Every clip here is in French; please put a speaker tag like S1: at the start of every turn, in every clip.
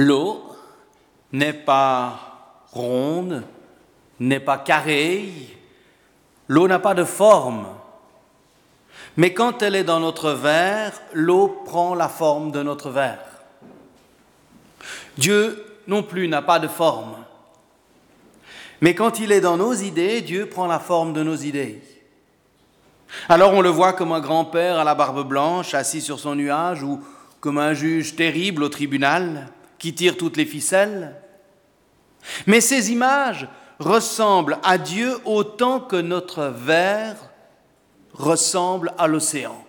S1: L'eau n'est pas ronde, n'est pas carrée, l'eau n'a pas de forme. Mais quand elle est dans notre verre, l'eau prend la forme de notre verre. Dieu non plus n'a pas de forme. Mais quand il est dans nos idées, Dieu prend la forme de nos idées. Alors on le voit comme un grand-père à la barbe blanche, assis sur son nuage, ou comme un juge terrible au tribunal, qui tire toutes les ficelles. Mais ces images ressemblent à Dieu autant que notre verre ressemble à l'océan.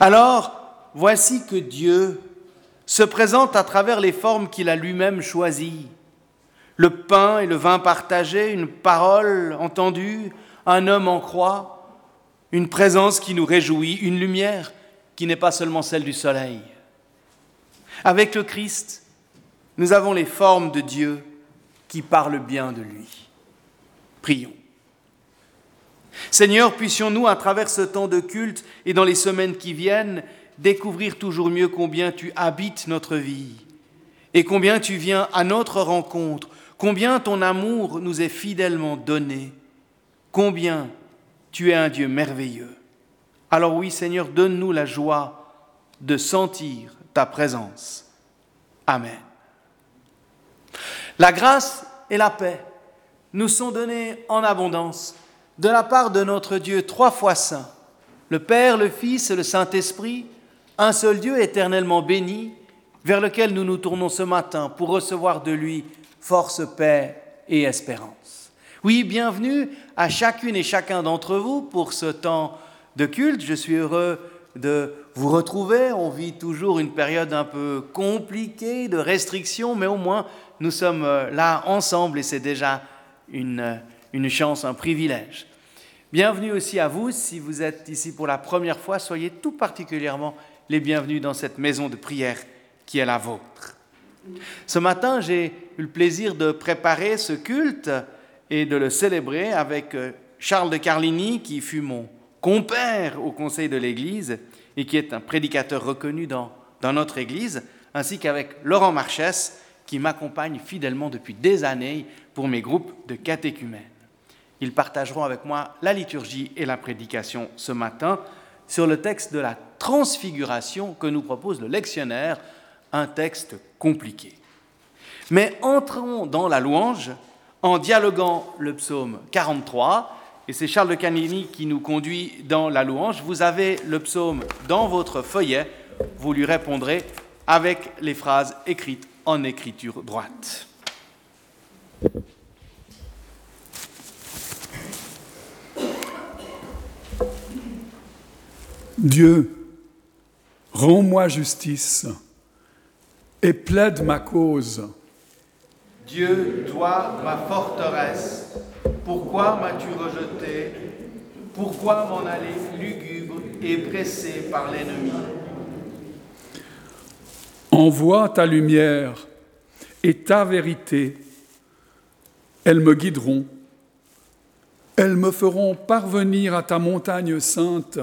S1: Alors, voici que Dieu se présente à travers les formes qu'il a lui-même choisies. Le pain et le vin partagés, une parole entendue, un homme en croix, une présence qui nous réjouit, une lumière qui n'est pas seulement celle du soleil. Avec le Christ, nous avons les formes de Dieu qui parlent bien de lui. Prions. Seigneur, puissions-nous, à travers ce temps de culte et dans les semaines qui viennent, découvrir toujours mieux combien tu habites notre vie et combien tu viens à notre rencontre, combien ton amour nous est fidèlement donné, combien tu es un Dieu merveilleux. Alors oui, Seigneur, donne-nous la joie de sentir ta présence. Amen. La grâce et la paix nous sont données en abondance de la part de notre Dieu trois fois saint, le Père, le Fils et le Saint-Esprit, un seul Dieu éternellement béni, vers lequel nous nous tournons ce matin pour recevoir de lui force, paix et espérance. Oui, bienvenue à chacune et chacun d'entre vous pour ce temps de culte. Je suis heureux de vous retrouver. On vit toujours une période un peu compliquée de restrictions, mais au moins nous sommes euh, là ensemble et c'est déjà une, une chance, un privilège. Bienvenue aussi à vous. Si vous êtes ici pour la première fois, soyez tout particulièrement les bienvenus dans cette maison de prière qui est la vôtre. Ce matin, j'ai eu le plaisir de préparer ce culte et de le célébrer avec euh, Charles de Carligny, qui fut mon compère au conseil de l'Église et qui est un prédicateur reconnu dans, dans notre Église, ainsi qu'avec Laurent Marchès, qui m'accompagne fidèlement depuis des années pour mes groupes de catéchumènes. Ils partageront avec moi la liturgie et la prédication ce matin sur le texte de la transfiguration que nous propose le lectionnaire, un texte compliqué. Mais entrons dans la louange en dialoguant le psaume 43, et c'est Charles de Canini qui nous conduit dans la louange. Vous avez le psaume dans votre feuillet, vous lui répondrez avec les phrases écrites en écriture droite.
S2: Dieu, rends-moi justice et plaide ma cause.
S3: Dieu, toi, ma forteresse, pourquoi m'as-tu rejeté? Pourquoi m'en aller lugubre et pressé par l'ennemi?
S2: Envoie ta lumière et ta vérité. Elles me guideront. Elles me feront parvenir à ta montagne sainte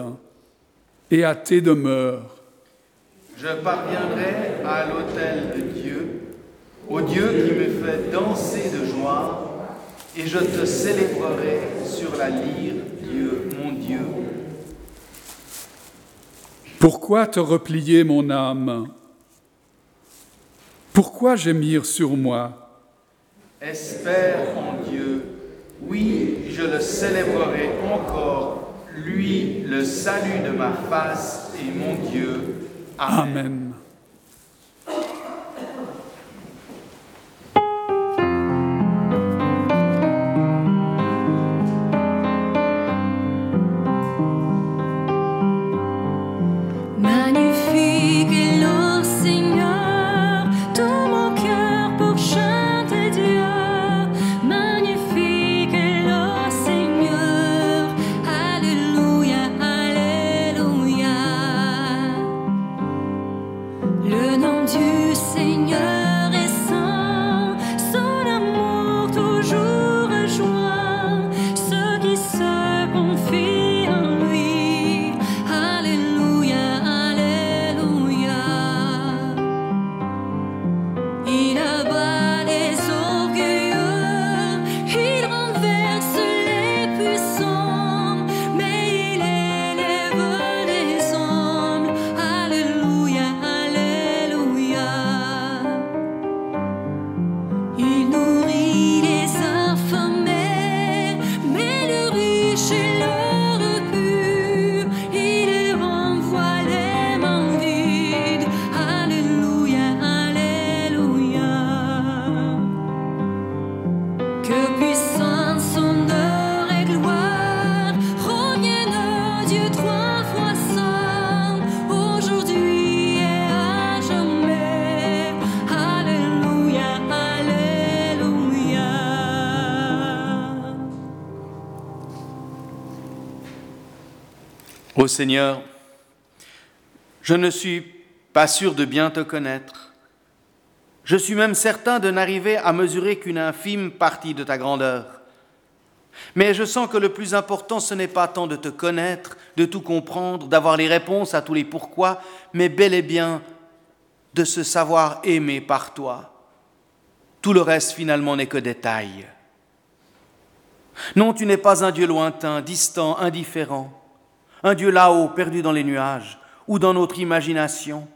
S2: et à tes demeures.
S3: Je parviendrai à l'autel de Dieu, au Dieu qui me fait danser de joie, et je te célébrerai sur la lyre, Dieu, mon Dieu.
S2: Pourquoi te replier, mon âme? Pourquoi gémir sur moi?
S3: Espère en Dieu, oui, je le célébrerai encore lui le salut de ma face et mon Dieu.
S2: Amen.
S1: Ô Seigneur, je ne suis pas sûr de bien te connaître. Je suis même certain de n'arriver à mesurer qu'une infime partie de ta grandeur. Mais je sens que le plus important, ce n'est pas tant de te connaître, de tout comprendre, d'avoir les réponses à tous les pourquoi, mais bel et bien de se savoir aimer par toi. Tout le reste finalement n'est que détail. Non, tu n'es pas un Dieu lointain, distant, indifférent, un Dieu là-haut, perdu dans les nuages ou dans notre imagination,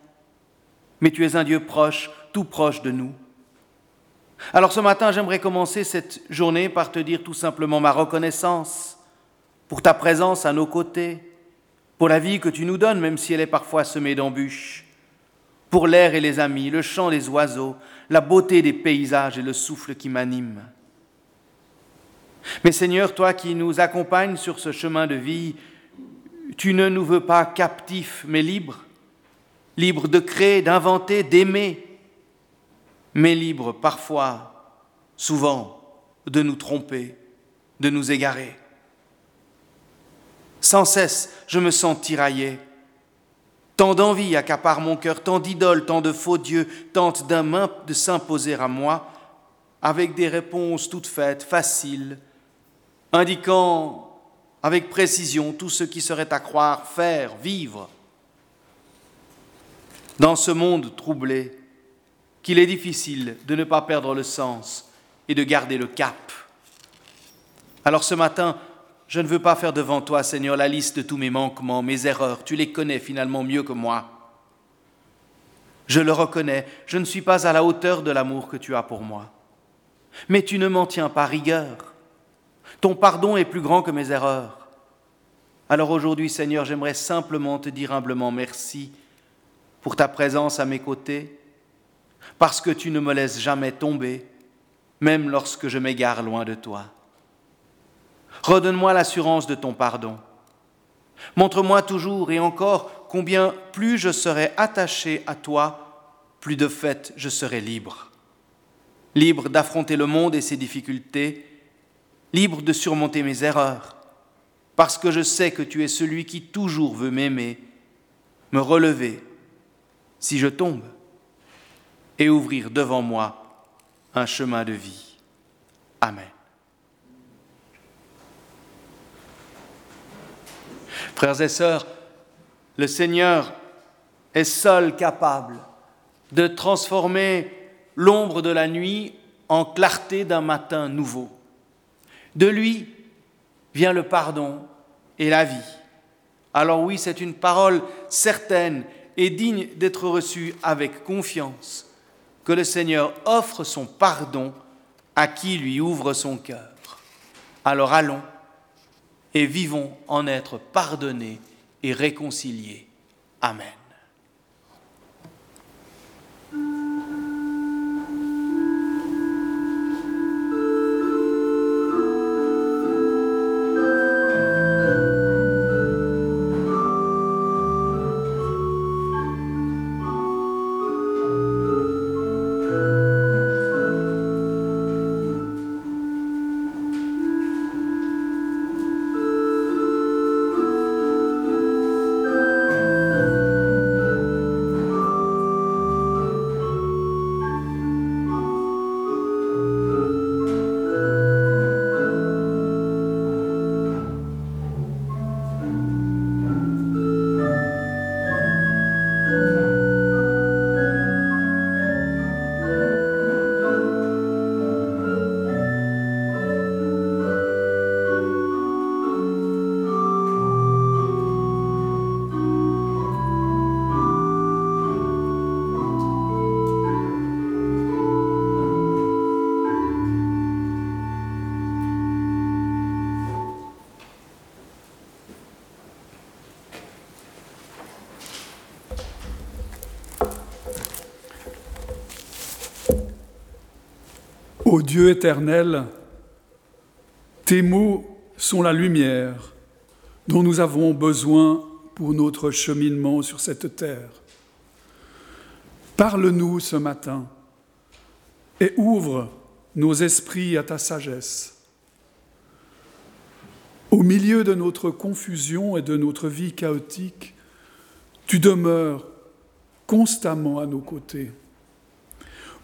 S1: mais tu es un Dieu proche, tout proche de nous. Alors ce matin, j'aimerais commencer cette journée par te dire tout simplement ma reconnaissance pour ta présence à nos côtés, pour la vie que tu nous donnes, même si elle est parfois semée d'embûches, pour l'air et les amis, le chant des oiseaux, la beauté des paysages et le souffle qui m'anime. Mais Seigneur, toi qui nous accompagnes sur ce chemin de vie, tu ne nous veux pas captifs, mais libres, libres de créer, d'inventer, d'aimer, mais libres parfois, souvent, de nous tromper, de nous égarer. Sans cesse, je me sens tiraillé. Tant d'envie accapare mon cœur, tant d'idoles, tant de faux dieux tentent d'un main de s'imposer à moi, avec des réponses toutes faites, faciles, indiquant avec précision tout ce qui serait à croire, faire, vivre. Dans ce monde troublé, qu'il est difficile de ne pas perdre le sens et de garder le cap. Alors ce matin, je ne veux pas faire devant toi, Seigneur, la liste de tous mes manquements, mes erreurs. Tu les connais finalement mieux que moi. Je le reconnais, je ne suis pas à la hauteur de l'amour que tu as pour moi. Mais tu ne m'en tiens pas rigueur. Ton pardon est plus grand que mes erreurs. Alors aujourd'hui, Seigneur, j'aimerais simplement te dire humblement merci pour ta présence à mes côtés, parce que tu ne me laisses jamais tomber, même lorsque je m'égare loin de toi. Redonne-moi l'assurance de ton pardon. Montre-moi toujours et encore combien plus je serai attaché à toi, plus de fait je serai libre. Libre d'affronter le monde et ses difficultés, libre de surmonter mes erreurs, parce que je sais que tu es celui qui toujours veut m'aimer, me relever si je tombe et ouvrir devant moi un chemin de vie. Amen. Frères et sœurs, le Seigneur est seul capable de transformer l'ombre de la nuit en clarté d'un matin nouveau. De lui vient le pardon et la vie. Alors oui, c'est une parole certaine et digne d'être reçue avec confiance que le Seigneur offre son pardon à qui lui ouvre son cœur. Alors allons et vivons en être pardonnés et réconciliés. Amen.
S2: Ô Dieu éternel, tes mots sont la lumière dont nous avons besoin pour notre cheminement sur cette terre. Parle-nous ce matin et ouvre nos esprits à ta sagesse. Au milieu de notre confusion et de notre vie chaotique, tu demeures constamment à nos côtés.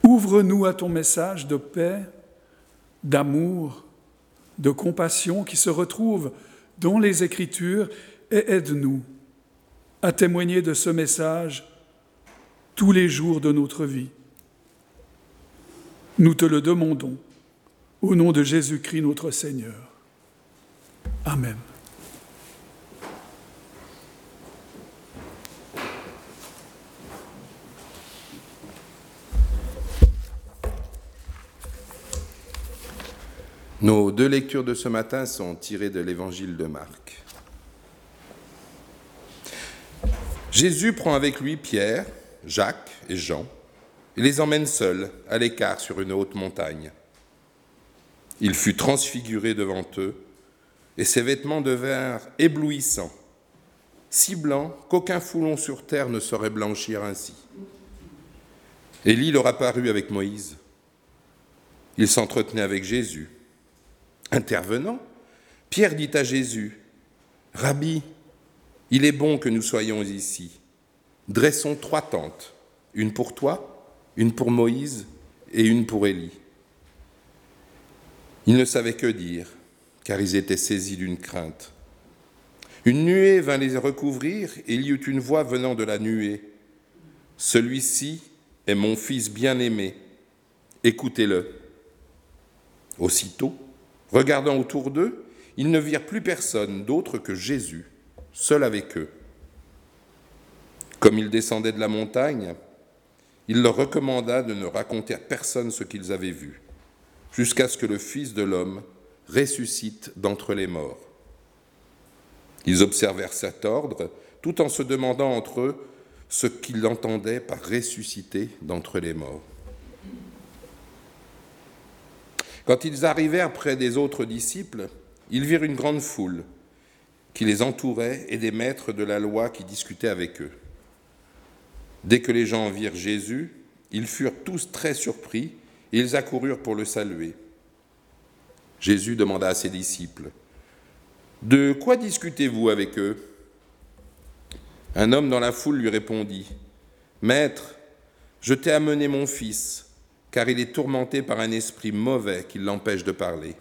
S2: Ouvre-nous à ton message de paix, d'amour, de compassion qui se retrouve dans les Écritures et aide-nous à témoigner de ce message tous les jours de notre vie. Nous te le demandons au nom de Jésus-Christ notre Seigneur. Amen.
S4: Nos deux lectures de ce matin sont tirées de l'évangile de Marc. Jésus prend avec lui Pierre, Jacques et Jean et les emmène seuls à l'écart sur une haute montagne. Il fut transfiguré devant eux et ses vêtements devinrent éblouissants, si blancs qu'aucun foulon sur terre ne saurait blanchir ainsi. Élie leur apparut avec Moïse. Il s'entretenait avec Jésus. Intervenant, Pierre dit à Jésus, Rabbi, il est bon que nous soyons ici. Dressons trois tentes, une pour toi, une pour Moïse et une pour Élie. Ils ne savaient que dire, car ils étaient saisis d'une crainte. Une nuée vint les recouvrir, et il y eut une voix venant de la nuée. Celui-ci est mon fils bien-aimé, écoutez-le. Aussitôt, regardant autour d'eux, ils ne virent plus personne d'autre que Jésus, seul avec eux. Comme ils descendaient de la montagne, il leur recommanda de ne raconter à personne ce qu'ils avaient vu, jusqu'à ce que le Fils de l'homme ressuscite d'entre les morts. Ils observèrent cet ordre, tout en se demandant entre eux ce qu'ils entendaient par ressusciter d'entre les morts. Quand ils arrivèrent près des autres disciples, ils virent une grande foule qui les entourait et des maîtres de la loi qui discutaient avec eux. Dès que les gens virent Jésus, ils furent tous très surpris et ils accoururent pour le saluer. Jésus demanda à ses disciples, De quoi discutez-vous avec eux? Un homme dans la foule lui répondit, Maître, je t'ai amené mon fils, car il est tourmenté par un esprit mauvais qui l'empêche de parler.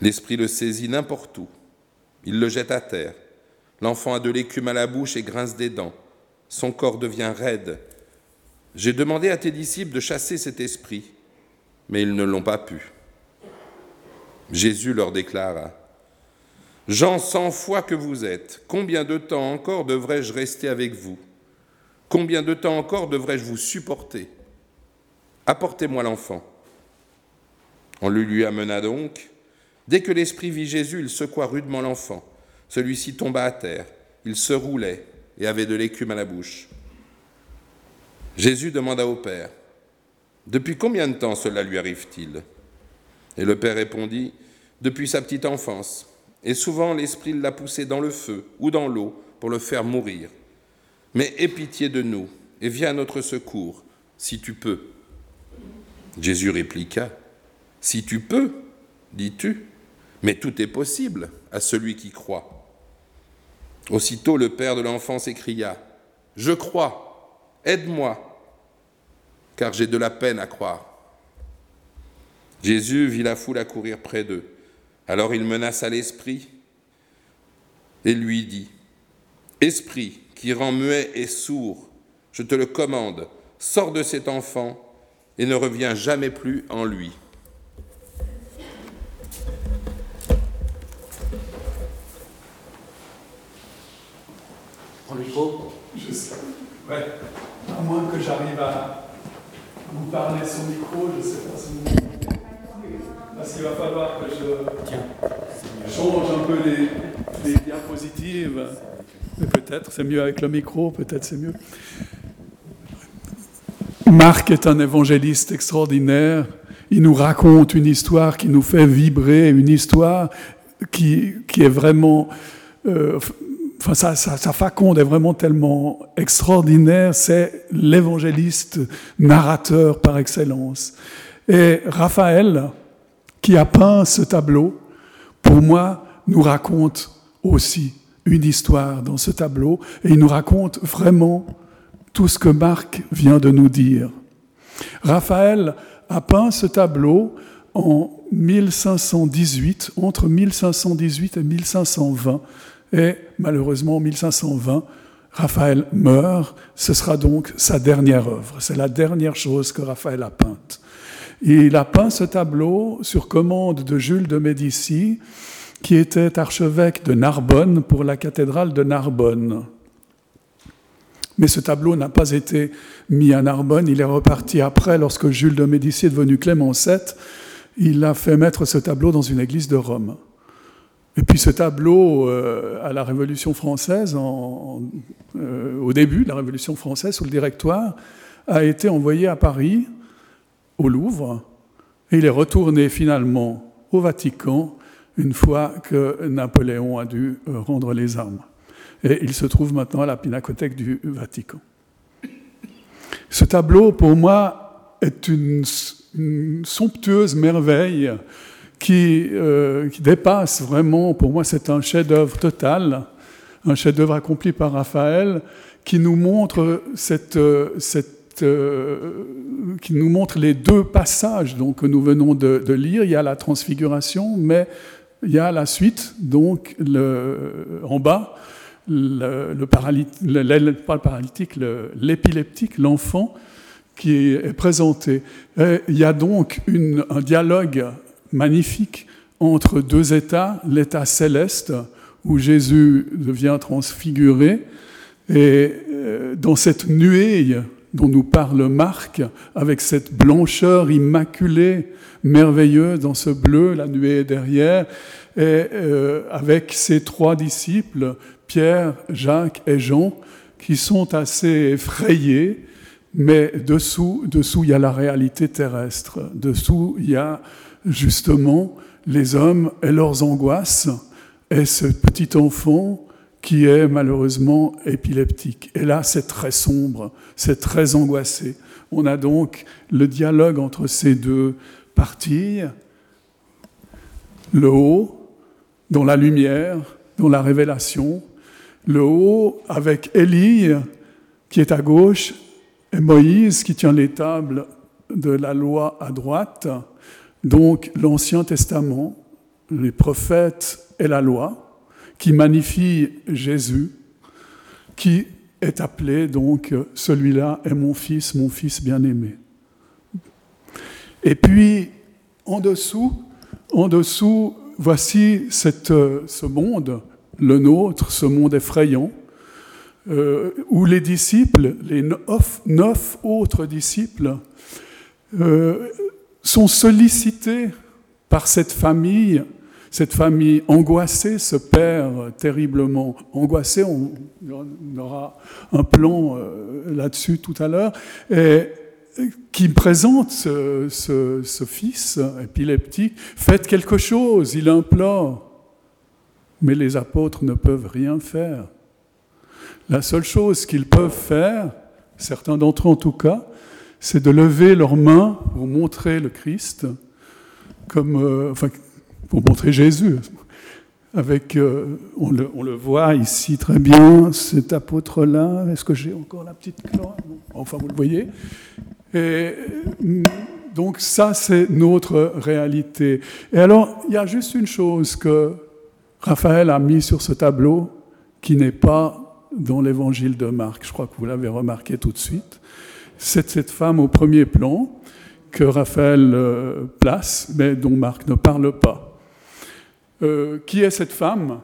S4: L'esprit le saisit n'importe où. Il le jette à terre. L'enfant a de l'écume à la bouche et grince des dents. Son corps devient raide. J'ai demandé à tes disciples de chasser cet esprit, mais ils ne l'ont pas pu. Jésus leur déclara, Jean cent fois que vous êtes, combien de temps encore devrais-je rester avec vous? Combien de temps encore devrais-je vous supporter? Apportez-moi l'enfant. On le lui amena donc. Dès que l'esprit vit Jésus, il secoua rudement l'enfant. Celui-ci tomba à terre. Il se roulait et avait de l'écume à la bouche. Jésus demanda au Père, Depuis combien de temps cela lui arrive-t-il? Et le Père répondit, Depuis sa petite enfance. Et souvent l'Esprit l'a poussé dans le feu ou dans l'eau pour le faire mourir. Mais aie pitié de nous et viens à notre secours, si tu peux. Jésus répliqua, Si tu peux, dis-tu, mais tout est possible à celui qui croit. Aussitôt le père de l'enfant s'écria, Je crois, aide-moi, car j'ai de la peine à croire. Jésus vit la foule accourir près d'eux. Alors il menaça l'esprit et lui dit, Esprit qui rend muet et sourd, je te le commande, sors de cet enfant et ne revient jamais plus en lui.
S2: Prends le micro Je sais. Ouais. À moins que j'arrive à vous parler sans micro, je ne sais pas si vous Parce qu'il va falloir que je change un peu les, les diapositives. Mais peut-être c'est mieux avec le micro, peut-être c'est mieux. Marc est un évangéliste extraordinaire. Il nous raconte une histoire qui nous fait vibrer, une histoire qui, qui est vraiment... Euh, enfin, sa, sa, faconde est vraiment tellement extraordinaire. C'est l'évangéliste narrateur par excellence. Et Raphaël, qui a peint ce tableau, pour moi, nous raconte aussi une histoire dans ce tableau et il nous raconte vraiment tout ce que Marc vient de nous dire. Raphaël a peint ce tableau en 1518, entre 1518 et 1520, et malheureusement en 1520, Raphaël meurt, ce sera donc sa dernière œuvre, c'est la dernière chose que Raphaël a peinte. Il a peint ce tableau sur commande de Jules de Médicis, qui était archevêque de Narbonne pour la cathédrale de Narbonne. Mais ce tableau n'a pas été mis à Narbonne, il est reparti après, lorsque Jules de Médicis est devenu Clément VII, il a fait mettre ce tableau dans une église de Rome. Et puis ce tableau, euh, à la Révolution française, euh, au début de la Révolution française, sous le directoire, a été envoyé à Paris, au Louvre, et il est retourné finalement au Vatican une fois que Napoléon a dû euh, rendre les armes. Et il se trouve maintenant à la Pinacothèque du Vatican. Ce tableau, pour moi, est une, somptueuse merveille qui, euh, qui, dépasse vraiment, pour moi, c'est un chef-d'œuvre total, un chef-d'œuvre accompli par Raphaël, qui nous montre euh, montre les deux passages donc, que nous venons de, lire. Il y a la transfiguration, mais il y a la suite, donc en bas, le, le, pas le paralytique, l'épileptique, l'enfant qui est présenté. il y a donc un dialogue magnifique entre deux états, l'état céleste, où Jésus devient transfiguré, et euh, dans cette nuée dont nous parle Marc, avec cette blancheur immaculée merveilleux dans ce bleu, la nuée derrière, et euh, avec ses trois disciples, Pierre, Jacques et Jean, qui sont assez effrayés, mais dessous, dessous, il y a la réalité terrestre. Dessous, il y a justement les hommes et leurs angoisses, et ce petit enfant qui est malheureusement épileptique. Et là, c'est très sombre, c'est très angoissé. On a donc le dialogue entre ces deux partie, le haut, dans la lumière, dans la révélation, le haut avec Élie qui est à gauche et Moïse qui tient les tables de la loi à droite, donc l'Ancien Testament, les prophètes et la loi, qui magnifie Jésus, qui est appelé donc celui-là est mon fils, mon fils bien-aimé. Et puis, en dessous, en dessous, voici cette, ce monde, le nôtre, ce monde effrayant, euh, où les disciples, les neuf, autres disciples, euh, sont sollicités par cette famille, cette famille angoissée, ce père terriblement angoissé. On, aura un plan euh, là-dessus tout à l'heure. Qui présente ce, fils épileptique, faites quelque chose, il implore. Mais les apôtres ne peuvent rien faire. La seule chose qu'ils peuvent faire, certains d'entre eux en tout cas, c'est de lever leurs mains pour montrer le Christ, comme, euh, enfin, pour montrer Jésus. Avec, euh, on, le, voit ici très bien, cet apôtre-là. Est-ce que j'ai encore la petite cloche? Enfin, vous le voyez. Et donc ça, c'est notre réalité. Et alors, il y a juste une chose que Raphaël a mis sur ce tableau qui n'est pas dans l'évangile de Marc. Je crois que vous l'avez remarqué tout de suite. C'est cette femme au premier plan que Raphaël euh, place, mais dont Marc ne parle pas. Euh, qui est cette femme?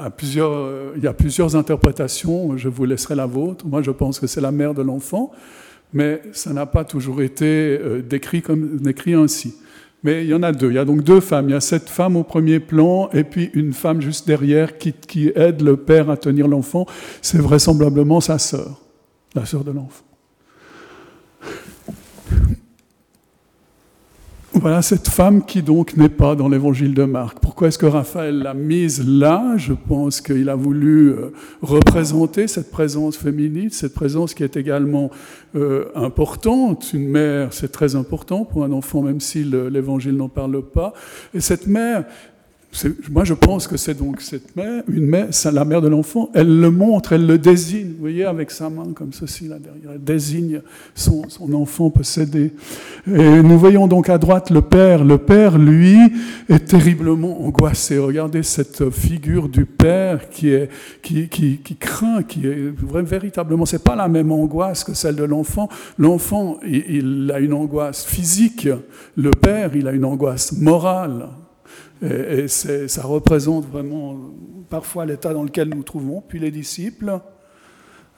S2: Euh, Il y a plusieurs interprétations, je vous laisserai la vôtre. Moi, je pense que c'est la mère de l'enfant mais ça n'a pas toujours été décrit ainsi. Mais il y en a deux. Il y a donc deux femmes. Il y a cette femme au premier plan et puis une femme juste derrière qui, aide le père à tenir l'enfant. C'est vraisemblablement sa sœur, la sœur de l'enfant. Voilà cette femme qui donc n'est pas dans l'évangile de Marc. Pourquoi est-ce que Raphaël l'a mise là? Je pense qu'il a voulu euh, représenter cette présence féminine, cette présence qui est également euh, importante. Une mère, c'est très important pour un enfant, même si l'évangile n'en parle pas. Et cette mère moi, je pense que c'est donc cette mère, une mère, la mère de l'enfant, elle le montre, elle le désigne, vous voyez, avec sa main comme ceci là derrière, elle désigne son, enfant possédé. Et nous voyons donc à droite le père. Le père, lui, est terriblement angoissé. Regardez cette figure du père qui est, qui, craint, qui est véritablement, c'est pas la même angoisse que celle de l'enfant. L'enfant, il a une angoisse physique. Le père, il a une angoisse morale. Et, ça représente vraiment parfois l'état dans lequel nous nous trouvons. Puis les disciples,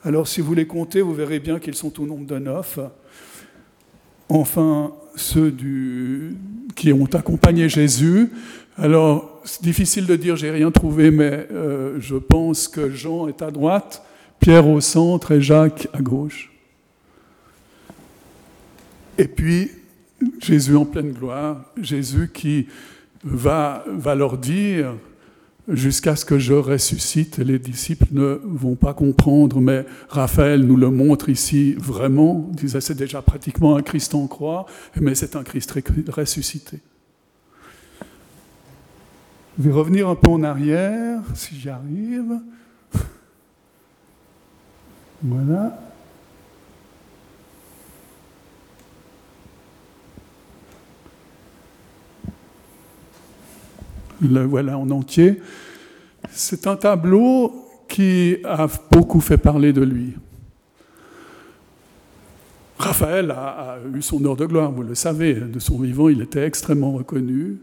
S2: alors si vous les comptez, vous verrez bien qu'ils sont au nombre de neuf. Enfin, ceux qui ont accompagné Jésus. Alors, c'est difficile de dire, j'ai rien trouvé, mais euh, je pense que Jean est à droite, Pierre au centre et Jacques à gauche. Et puis, Jésus en pleine gloire, Jésus qui va, leur dire jusqu'à ce que je ressuscite. Les disciples ne vont pas comprendre, mais Raphaël nous le montre ici vraiment. Il disait c'est déjà pratiquement un Christ en croix, mais c'est un Christ ressuscité. Je vais revenir un peu en arrière, si j'y arrive. Voilà. Le voilà en entier. C'est un tableau qui a beaucoup fait parler de lui. Raphaël a, eu son heure de gloire, vous le savez, de son vivant, il était extrêmement reconnu,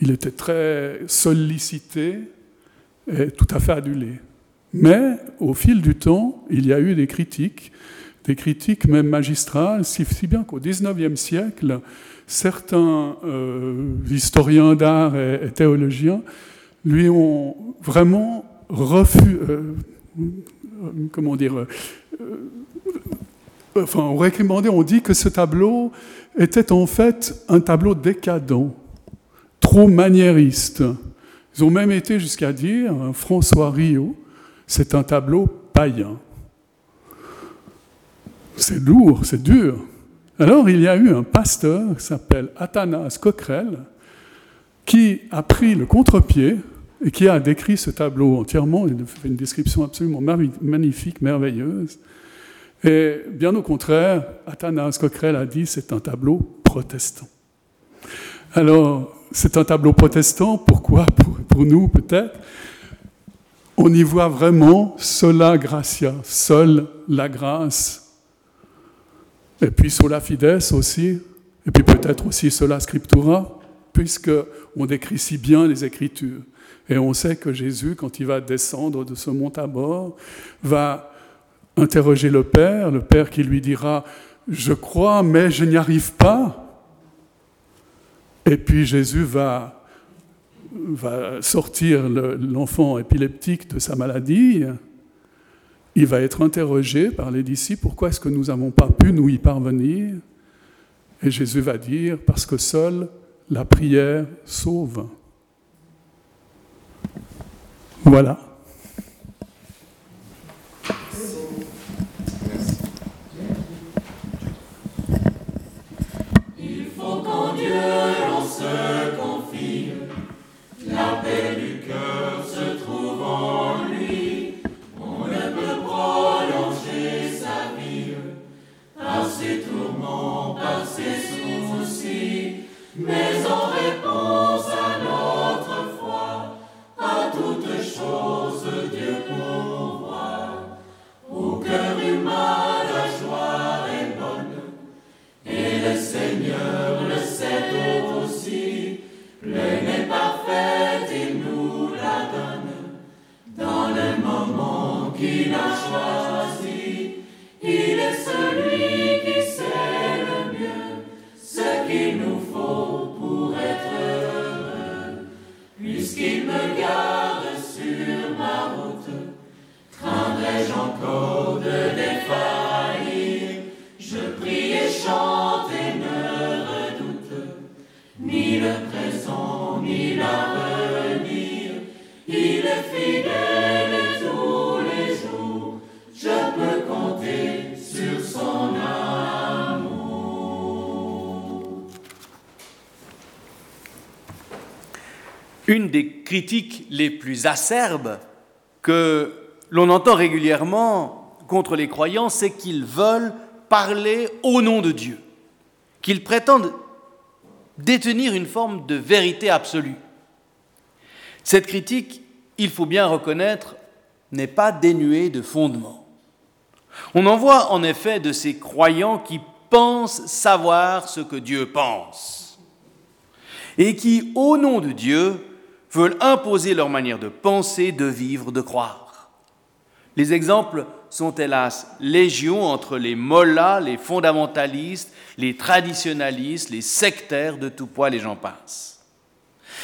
S2: il était très sollicité et tout à fait adulé. Mais au fil du temps, il y a eu des critiques, des critiques même magistrales, si, si bien qu'au XIXe siècle, certains euh, historiens d'art et, théologiens lui ont vraiment refusé, euh, comment dire, euh, enfin, on récrimandé, on dit que ce tableau était en fait un tableau décadent, trop maniériste. Ils ont même été jusqu'à dire, François Rio, c'est un tableau païen. C'est lourd, c'est dur. Alors il y a eu un pasteur qui s'appelle Athanas Coquerel qui a pris le contre-pied et qui a décrit ce tableau entièrement. Il fait une description absolument magnifique, merveilleuse. Et bien au contraire, Athanas Coquerel a dit c'est un tableau protestant. Alors, c'est un tableau protestant, pourquoi? Pour, pour nous peut-être? On y voit vraiment sola gratia, seule la grâce et puis sola fides aussi, et puis peut-être aussi sola scriptura, puisqu'on décrit si bien les Écritures. Et on sait que Jésus, quand il va descendre de ce mont à bord, va interroger le Père, le Père qui lui dira Je crois, mais je n'y arrive pas. Et puis Jésus va, va sortir l'enfant épileptique de sa maladie il va être interrogé par les disciples, pourquoi est-ce que nous n'avons pas pu nous y parvenir? Et Jésus va dire, parce que seule la prière sauve. Voilà.
S5: La paix du cœur se trouve en lui. Ses tourments, par ses soucis, mais en réponse à notre foi, à toutes choses Dieu pourvoit. Au cœur humain la joie est bonne, et le Seigneur le sait aussi, pleine et parfaite, il nous la donne, dans le moment qu'il a choisi, il est celui qui sait le mieux ce qu'il nous faut pour être heureux, puisqu'il me garde sur ma route. Craindrais-je encore de défaillir Je prie et chante et ne redoute ni le présent ni la
S1: Une des critiques les plus acerbes que l'on entend régulièrement contre les croyants, c'est qu'ils veulent parler au nom de Dieu, qu'ils prétendent détenir une forme de vérité absolue. Cette critique, il faut bien reconnaître, n'est pas dénuée de fondement. On en voit en effet de ces croyants qui pensent savoir ce que Dieu pense et qui, au nom de Dieu, veulent imposer leur manière de penser, de vivre, de croire. Les exemples sont hélas légion entre les mollahs, les fondamentalistes, les traditionalistes, les sectaires de tout poids, les gens passent.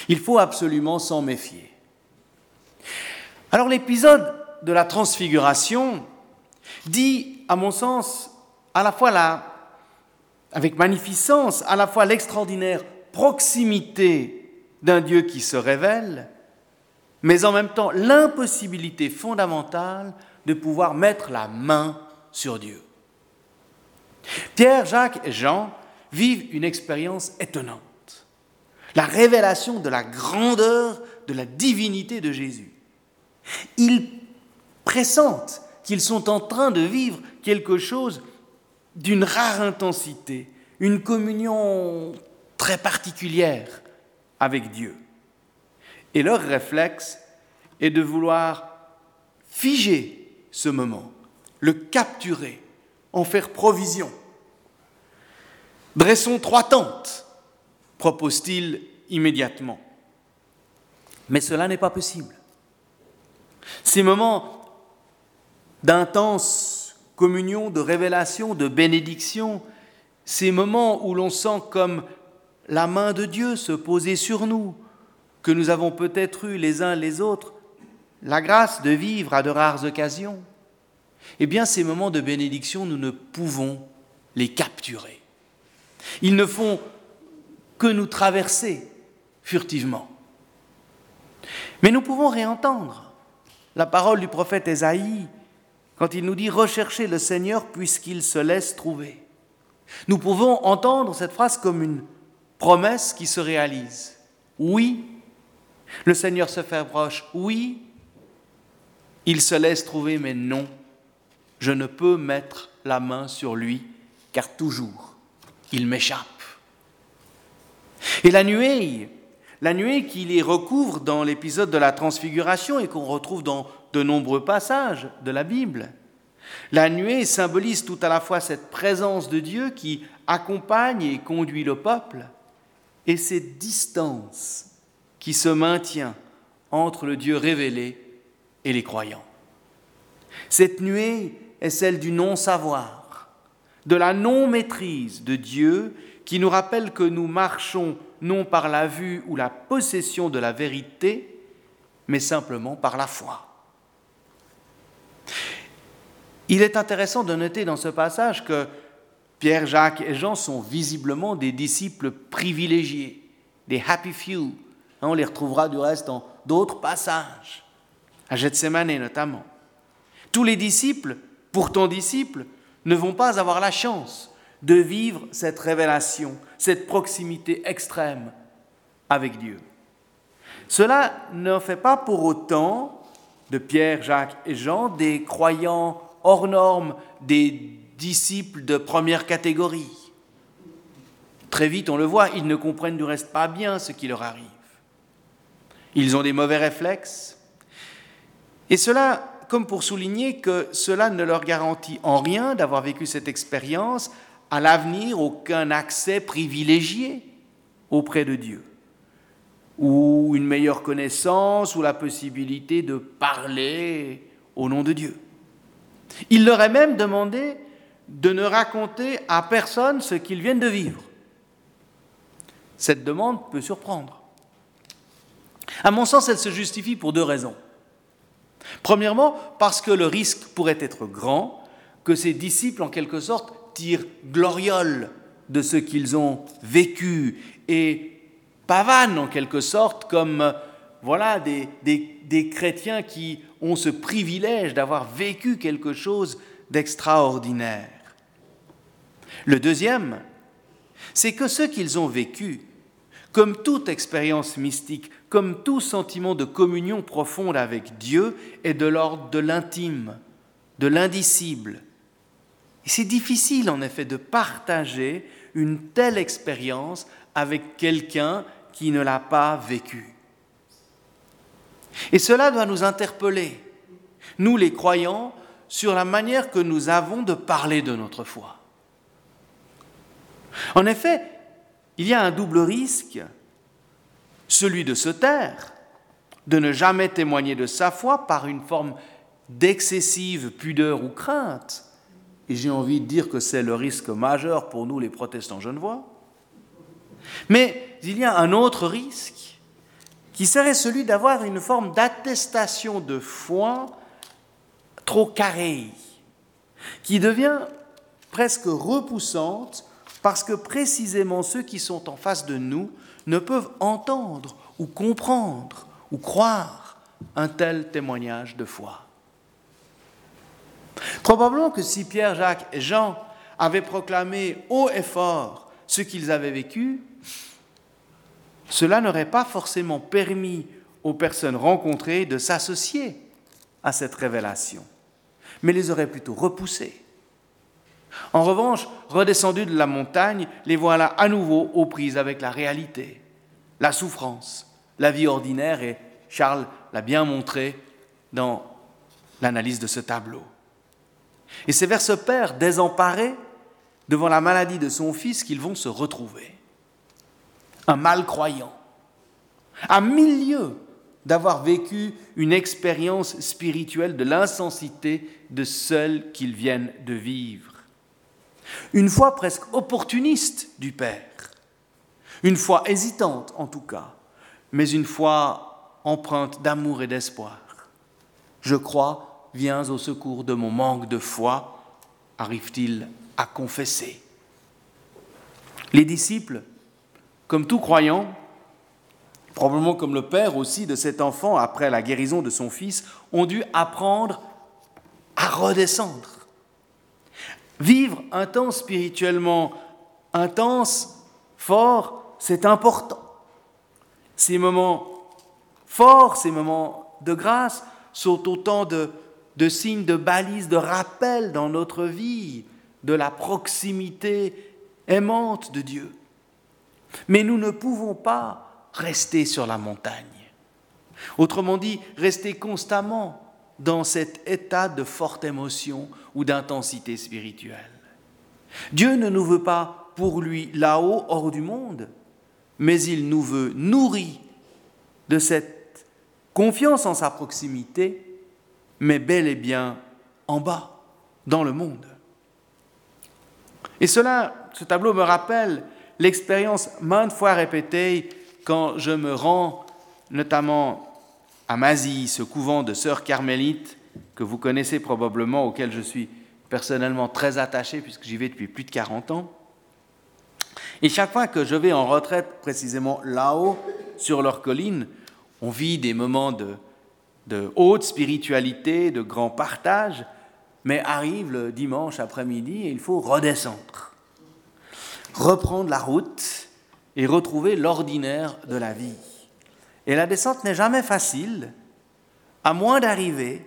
S1: Il faut absolument s'en méfier. Alors l'épisode de la transfiguration dit, à mon sens, à la fois la, avec magnificence, à la fois l'extraordinaire proximité d'un Dieu qui se révèle, mais en même temps l'impossibilité fondamentale de pouvoir mettre la main sur Dieu. Pierre, Jacques et Jean vivent une expérience étonnante, la révélation de la grandeur de la divinité de Jésus. Ils pressentent qu'ils sont en train de vivre quelque chose d'une rare intensité, une communion très particulière avec Dieu. Et leur réflexe est de vouloir figer ce moment, le capturer, en faire provision. Dressons trois tentes, propose-t-il immédiatement. Mais cela n'est pas possible. Ces moments d'intense communion, de révélation, de bénédiction, ces moments où l'on sent comme la main de Dieu se poser sur nous, que nous avons peut-être eu les uns les autres la grâce de vivre à de rares occasions, eh bien ces moments de bénédiction, nous ne pouvons les capturer. Ils ne font que nous traverser furtivement. Mais nous pouvons réentendre la parole du prophète Ésaïe quand il nous dit recherchez le Seigneur puisqu'il se laisse trouver. Nous pouvons entendre cette phrase comme une promesse qui se réalise. Oui, le Seigneur se fait proche. Oui, il se laisse trouver, mais non, je ne peux mettre la main sur lui, car toujours, il m'échappe. Et la nuée, la nuée qui les recouvre dans l'épisode de la transfiguration et qu'on retrouve dans de nombreux passages de la Bible, la nuée symbolise tout à la fois cette présence de Dieu qui accompagne et conduit le peuple, et cette distance qui se maintient entre le Dieu révélé et les croyants. Cette nuée est celle du non-savoir, de la non-maîtrise de Dieu qui nous rappelle que nous marchons non par la vue ou la possession de la vérité, mais simplement par la foi. Il est intéressant de noter dans ce passage que Pierre, Jacques et Jean sont visiblement des disciples privilégiés, des happy few. On les retrouvera du reste dans d'autres passages, à Gethsemane notamment. Tous les disciples, pourtant disciples, ne vont pas avoir la chance de vivre cette révélation, cette proximité extrême avec Dieu. Cela ne fait pas pour autant de Pierre, Jacques et Jean des croyants hors normes, des disciples de première catégorie. Très vite, on le voit, ils ne comprennent du reste pas bien ce qui leur arrive. Ils ont des mauvais réflexes. Et cela, comme pour souligner que cela ne leur garantit en rien d'avoir vécu cette expérience, à l'avenir aucun accès privilégié auprès de Dieu, ou une meilleure connaissance, ou la possibilité de parler au nom de Dieu. Il leur est même demandé de ne raconter à personne ce qu'ils viennent de vivre. Cette demande peut surprendre. À mon sens, elle se justifie pour deux raisons. Premièrement, parce que le risque pourrait être grand que ces disciples, en quelque sorte, tirent gloriole de ce qu'ils ont vécu et pavanent, en quelque sorte, comme voilà des, des chrétiens qui ont ce privilège d'avoir vécu quelque chose d'extraordinaire. Le deuxième, c'est que ce qu'ils ont vécu Comme toute expérience mystique, comme tout sentiment de communion profonde avec Dieu est de l'ordre de l'intime, de l'indicible. Et c'est difficile en effet de partager une telle expérience avec quelqu'un qui ne l'a pas vécue. Et cela doit nous interpeller, nous les croyants, sur la manière que nous avons de parler de notre foi. En effet, il y a un double risque, celui de se taire, de ne jamais témoigner de sa foi par une forme d'excessive pudeur ou crainte. Et j'ai envie de dire que c'est le risque majeur pour nous les protestants genevois. Mais il y a un autre risque, qui serait celui d'avoir une forme d'attestation de foi trop carrée, qui devient presque repoussante parce que précisément ceux qui sont en face de nous ne peuvent entendre ou comprendre ou croire un tel témoignage de foi. Probablement que si Pierre, Jacques et Jean avaient proclamé haut et fort ce qu'ils avaient vécu, cela n'aurait pas forcément permis aux personnes rencontrées de s'associer à cette révélation, mais les aurait plutôt repoussées. En revanche, redescendus de la montagne, les voilà à nouveau aux prises avec la réalité, la souffrance, la vie ordinaire, et Charles l'a bien montré dans l'analyse de ce tableau. Et c'est vers ce père désemparé devant la maladie de son fils qu'ils vont se retrouver. Un malcroyant, à milieu d'avoir vécu une expérience spirituelle de l'insensité de celle qu'ils viennent de vivre une foi presque opportuniste du Père, une foi hésitante en tout cas, mais une foi empreinte d'amour et d'espoir. Je crois, viens au secours de mon manque de foi, arrive-t-il à confesser. Les disciples, comme tout croyant, probablement comme le père aussi de cet enfant après la guérison de son fils, ont dû apprendre à redescendre Vivre un temps spirituellement intense, fort, c'est important. Ces moments forts, ces moments de grâce sont autant de, de signes, de balises, de rappels dans notre vie de la proximité aimante de Dieu. Mais nous ne pouvons pas rester sur la montagne. Autrement dit, rester constamment dans cet état de forte émotion ou d'intensité spirituelle. Dieu ne nous veut pas pour lui là-haut, hors du monde, mais il nous veut nourris de cette confiance en sa proximité, mais bel et bien en bas, dans le monde. Et cela, ce tableau me rappelle l'expérience maintes fois répétée quand je me rends notamment à Mazie, ce couvent de sœurs carmélites que vous connaissez probablement, auquel je suis personnellement très attaché puisque j'y vais depuis plus de 40 ans. Et chaque fois que je vais en retraite, précisément là-haut, sur leur colline, on vit des moments de, de haute spiritualité, de grand partage, mais arrive le dimanche après-midi et il faut redescendre, reprendre la route et retrouver l'ordinaire de la vie. Et la descente n'est jamais facile, à moins d'arriver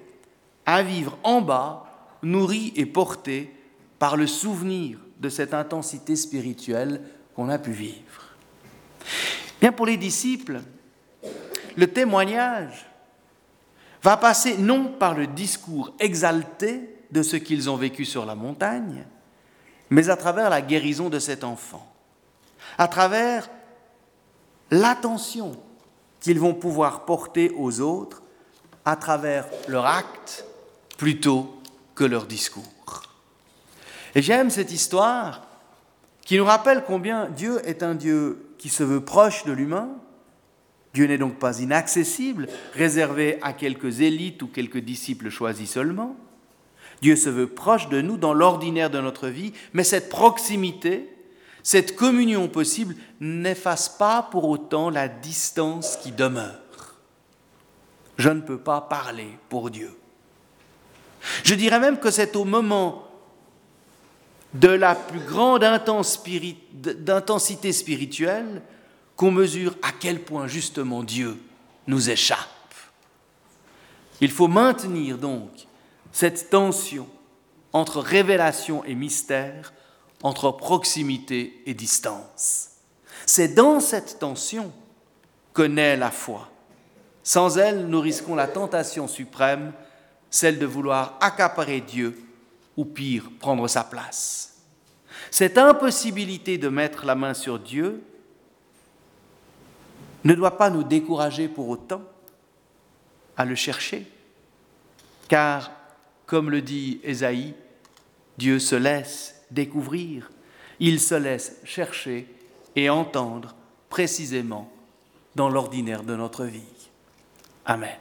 S1: à vivre en bas, nourri et porté par le souvenir de cette intensité spirituelle qu'on a pu vivre. Bien pour les disciples, le témoignage va passer non par le discours exalté de ce qu'ils ont vécu sur la montagne, mais à travers la guérison de cet enfant, à travers l'attention qu'ils vont pouvoir porter aux autres à travers leur acte plutôt que leur discours. Et j'aime cette histoire qui nous rappelle combien Dieu est un Dieu qui se veut proche de l'humain. Dieu n'est donc pas inaccessible, réservé à quelques élites ou quelques disciples choisis seulement. Dieu se veut proche de nous dans l'ordinaire de notre vie, mais cette proximité, cette communion possible n'efface pas pour autant la distance qui demeure. Je ne peux pas parler pour Dieu. Je dirais même que c'est au moment de la plus grande intensité spirituelle qu'on mesure à quel point justement Dieu nous échappe. Il faut maintenir donc cette tension entre révélation et mystère, entre proximité et distance. C'est dans cette tension que naît la foi. Sans elle, nous risquons la tentation suprême, celle de vouloir accaparer Dieu ou pire, prendre sa place. Cette impossibilité de mettre la main sur Dieu ne doit pas nous décourager pour autant à le chercher, car, comme le dit Ésaïe, Dieu se laisse découvrir, il se laisse chercher et entendre précisément dans l'ordinaire de notre vie. Amen.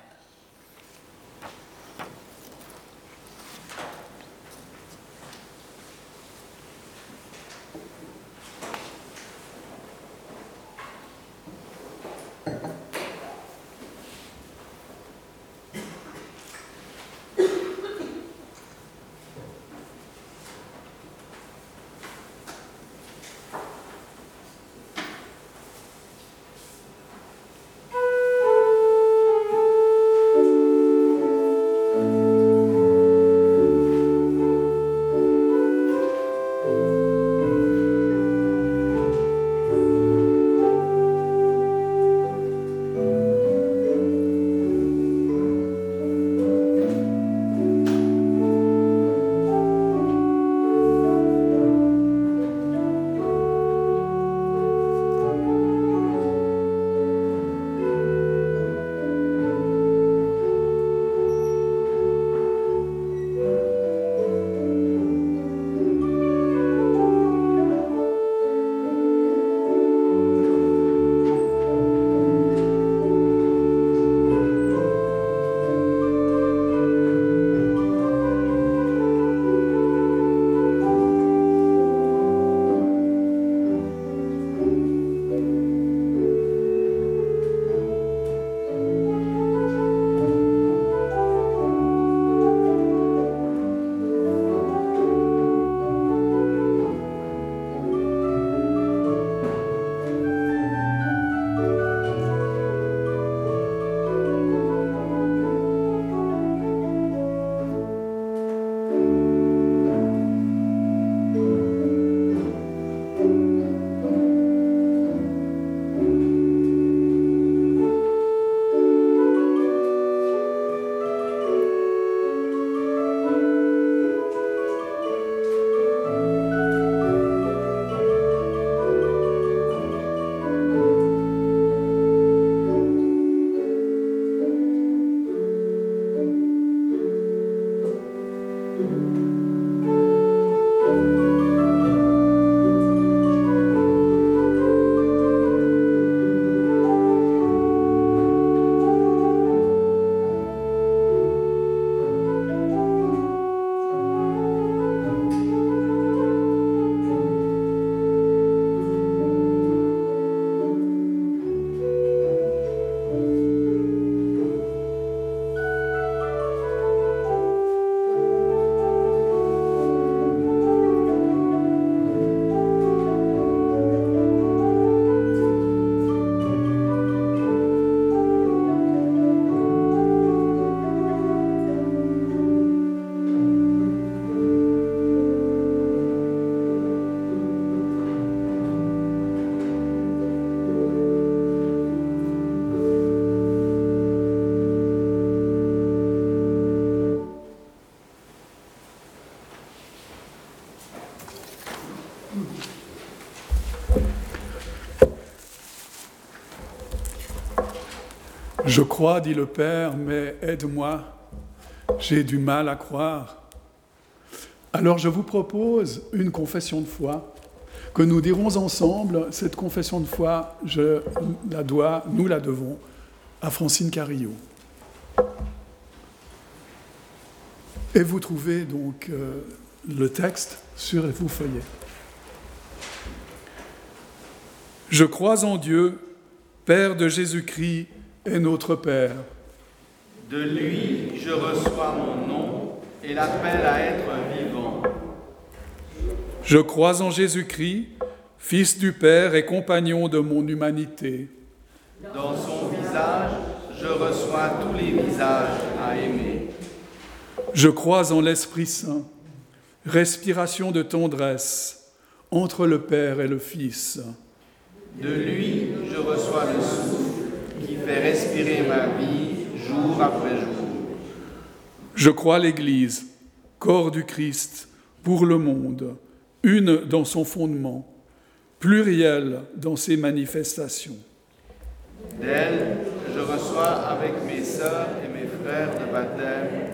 S2: Je crois, dit le Père, mais aide-moi, j'ai du mal à croire. Alors je vous propose une confession de foi que nous dirons ensemble. Cette confession de foi, je la dois, nous la devons à Francine Carillot. Et vous trouvez donc euh, le texte sur vos feuillets. Je crois en Dieu, Père de Jésus-Christ, est notre Père.
S3: De lui, je reçois mon nom et l'appelle à être vivant.
S2: Je crois en Jésus-Christ, Fils du Père et compagnon de mon humanité.
S3: Dans son visage, je reçois tous les visages à aimer.
S2: Je crois en l'Esprit Saint, respiration de tendresse entre le Père et le Fils.
S3: De lui, je reçois le souffle respirer ma vie jour après jour.
S2: Je crois l'Église, corps du Christ, pour le monde, une dans son fondement, plurielle dans ses manifestations.
S3: D'elle, je reçois avec mes sœurs et mes frères de baptême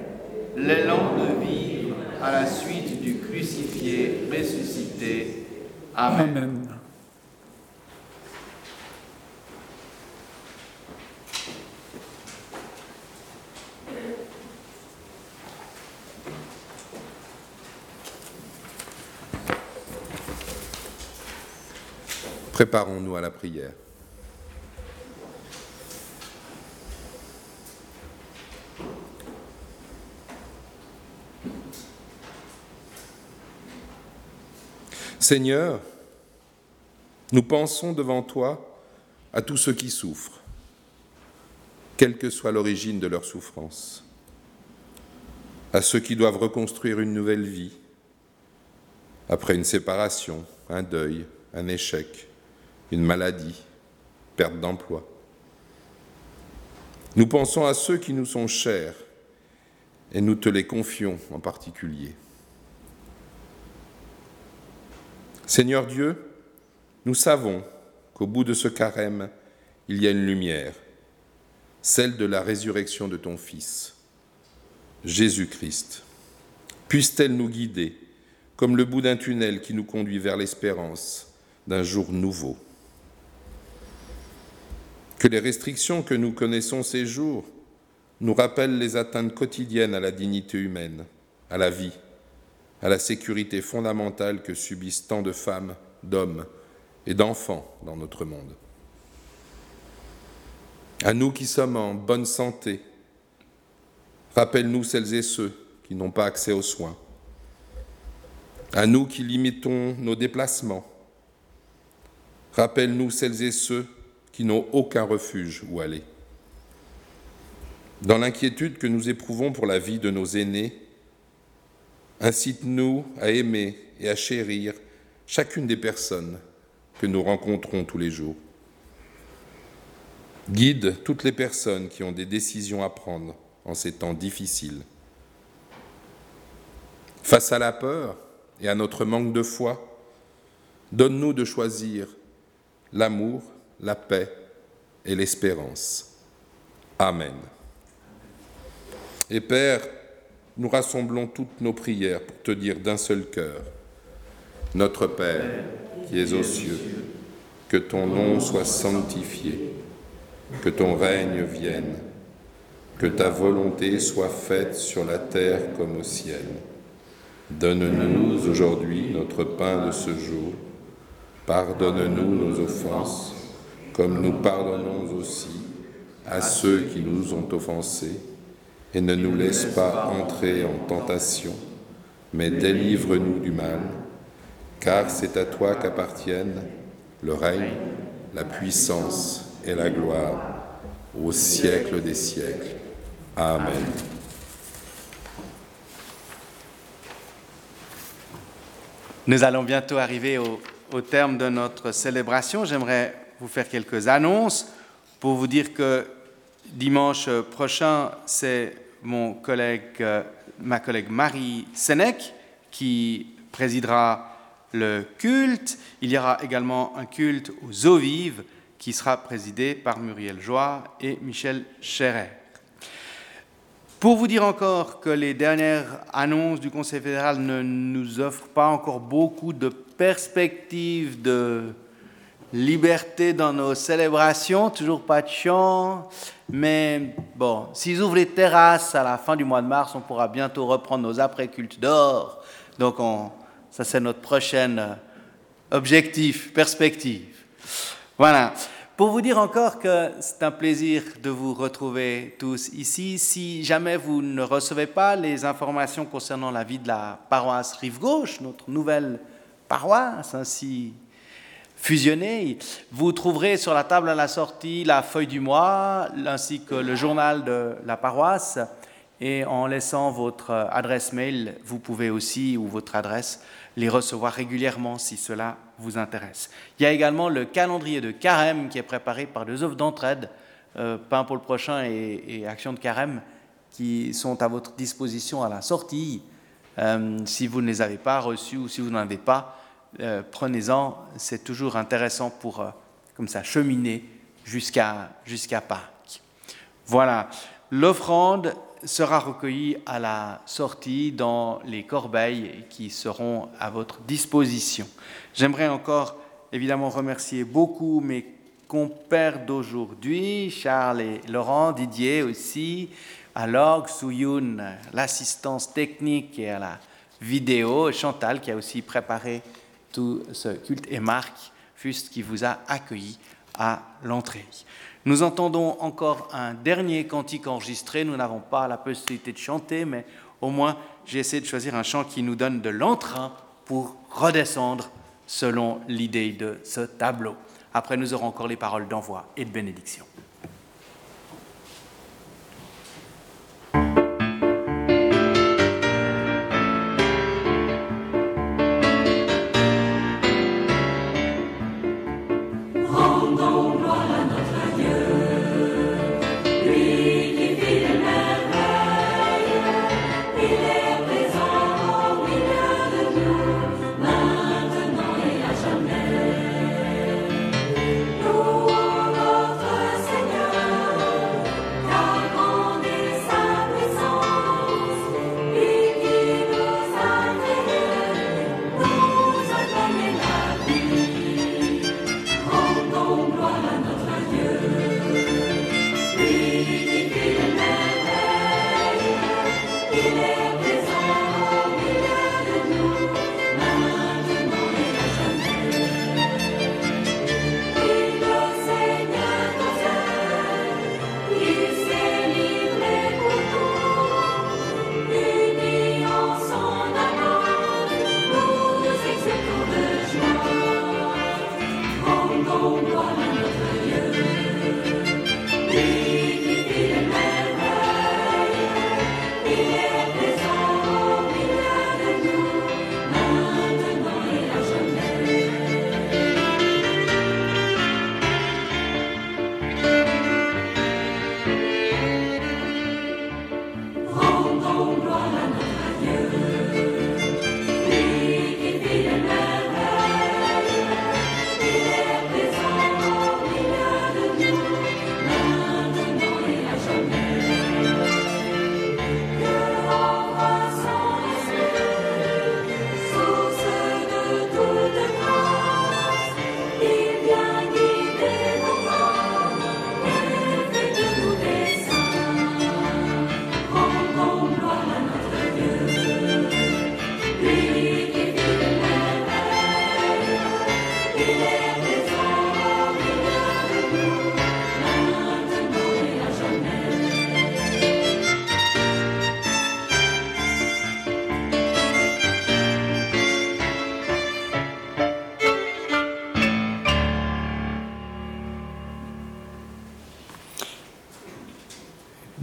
S3: l'élan de vivre à la suite du crucifié ressuscité. Amen.
S2: Amen.
S4: Préparons-nous à la prière. Seigneur, nous pensons devant toi à tous ceux qui souffrent, quelle que soit l'origine de leur souffrance, à ceux qui doivent reconstruire une nouvelle vie après une séparation, un deuil, un échec, une maladie, perte d'emploi. Nous pensons à ceux qui nous sont chers et nous te les confions en particulier. Seigneur Dieu, nous savons qu'au bout de ce carême, il y a une lumière, celle de la résurrection de ton Fils, Jésus-Christ. Puisse-t-elle nous guider comme le bout d'un tunnel qui nous conduit vers l'espérance d'un jour nouveau. Les restrictions que nous connaissons ces jours nous rappellent les atteintes quotidiennes à la dignité humaine, à la vie, à la sécurité fondamentale que subissent tant de femmes, d'hommes et d'enfants dans notre monde. À nous qui sommes en bonne santé, rappelle-nous celles et ceux qui n'ont pas accès aux soins. À nous qui limitons nos déplacements, rappelle-nous celles et ceux qui n'ont aucun refuge où aller. Dans l'inquiétude que nous éprouvons pour la vie de nos aînés, incite-nous à aimer et à chérir chacune des personnes que nous rencontrons tous les jours. Guide toutes les personnes qui ont des décisions à prendre en ces temps difficiles. Face à la peur et à notre manque de foi, donne-nous de choisir l'amour, la paix et l'espérance. Amen. Et Père, nous rassemblons toutes nos prières pour te dire d'un seul cœur, Notre Père, qui es aux cieux, que ton nom soit sanctifié, que ton règne vienne, que ta volonté soit faite sur la terre comme au ciel. Donne-nous aujourd'hui notre pain de ce jour. Pardonne-nous nos offenses, comme nous pardonnons aussi à ceux qui nous ont offensés et ne nous laisse pas entrer en tentation, mais délivre-nous du mal, car c'est à toi qu'appartiennent le règne, la puissance et la gloire au siècle des siècles. Amen.
S1: Nous allons bientôt arriver au, au terme de notre célébration. J'aimerais vous faire quelques annonces pour vous dire que dimanche prochain, c'est mon collègue, euh, ma collègue Marie Sénèque qui présidera le culte. Il y aura également un culte aux eaux vives qui sera présidé par Muriel Joie et Michel Chéret. Pour vous dire encore que les dernières annonces du Conseil fédéral ne nous offrent pas encore beaucoup de perspectives de liberté dans nos célébrations, toujours pas de chant, mais bon, s'ils ouvrent les terrasses à la fin du mois de mars, on pourra bientôt reprendre nos après-cultes d'or. Donc on, ça c'est notre prochain objectif, perspective. Voilà. Pour vous dire encore que c'est un plaisir de vous retrouver tous ici. Si jamais vous ne recevez pas les informations concernant la vie de la paroisse Rive Gauche, notre nouvelle paroisse, ainsi fusionner. Vous trouverez sur la table à la sortie la feuille du mois ainsi que le journal de la paroisse. Et en laissant votre adresse mail, vous pouvez aussi, ou votre adresse, les recevoir régulièrement si cela vous intéresse. Il y a également le calendrier de carême qui est préparé par deux œuvres d'entraide, euh, Pain pour le prochain et, Action de carême, qui sont à votre disposition à la sortie. Euh, si vous ne les avez pas reçus ou si vous n'en avez pas, euh, prenez-en. C'est toujours intéressant pour, comme ça, cheminer jusqu'à jusqu'à Pâques. Voilà. L'offrande sera recueilli à la sortie dans les corbeilles qui seront à votre disposition. J'aimerais encore évidemment remercier beaucoup mes compères d'aujourd'hui, Charles et Laurent, Didier aussi, à l'orgue, Souyoun, l'assistance technique et à la vidéo, Chantal qui a aussi préparé tout ce culte, et Marc Fust qui vous a accueilli à l'entrée. Nous entendons encore un dernier cantique enregistré. Nous n'avons pas la possibilité de chanter, mais au moins j'ai essayé de choisir un chant qui nous donne de l'entrain pour redescendre selon l'idée de ce tableau. Après, nous aurons encore les paroles d'envoi et de bénédiction.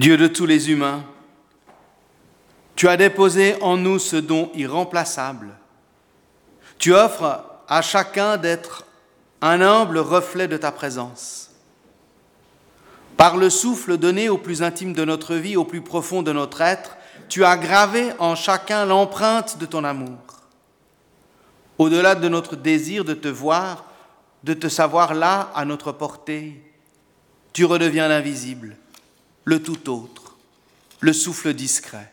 S1: Dieu de tous les humains, tu as déposé en nous ce don irremplaçable. Tu offres à chacun d'être un humble reflet de ta présence. Par le souffle donné au plus intime de notre vie, au plus profond de notre être, tu as gravé en chacun l'empreinte de ton amour. Au-delà de notre désir de te voir, de te savoir là à notre portée, tu redeviens l'invisible le tout autre, le souffle discret,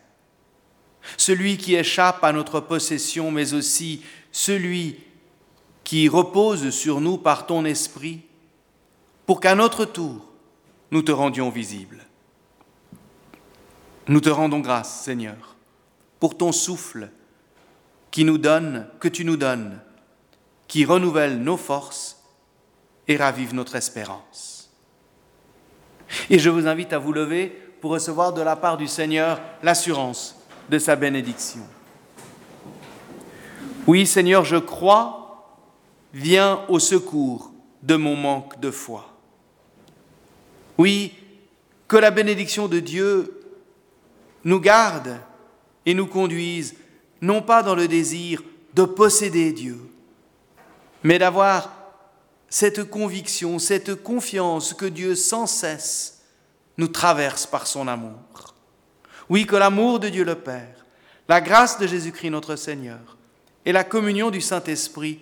S1: celui qui échappe à notre possession, mais aussi celui qui repose sur nous par ton esprit, pour qu'à notre tour, nous te rendions visible. Nous te rendons grâce, Seigneur, pour ton souffle qui nous donne, que tu nous donnes, qui renouvelle nos forces et ravive notre espérance. Et je vous invite à vous lever pour recevoir de la part du Seigneur l'assurance de sa bénédiction. Oui, Seigneur, je crois viens au secours de mon manque de foi. Oui, que la bénédiction de Dieu nous garde et nous conduise non pas dans le désir de posséder Dieu, mais d'avoir cette conviction, cette confiance que Dieu sans cesse nous traverse par son amour. Oui, que l'amour de Dieu le Père, la grâce de Jésus-Christ notre Seigneur et la communion du Saint-Esprit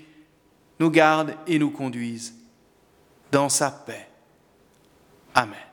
S1: nous gardent et nous conduisent dans sa paix. Amen.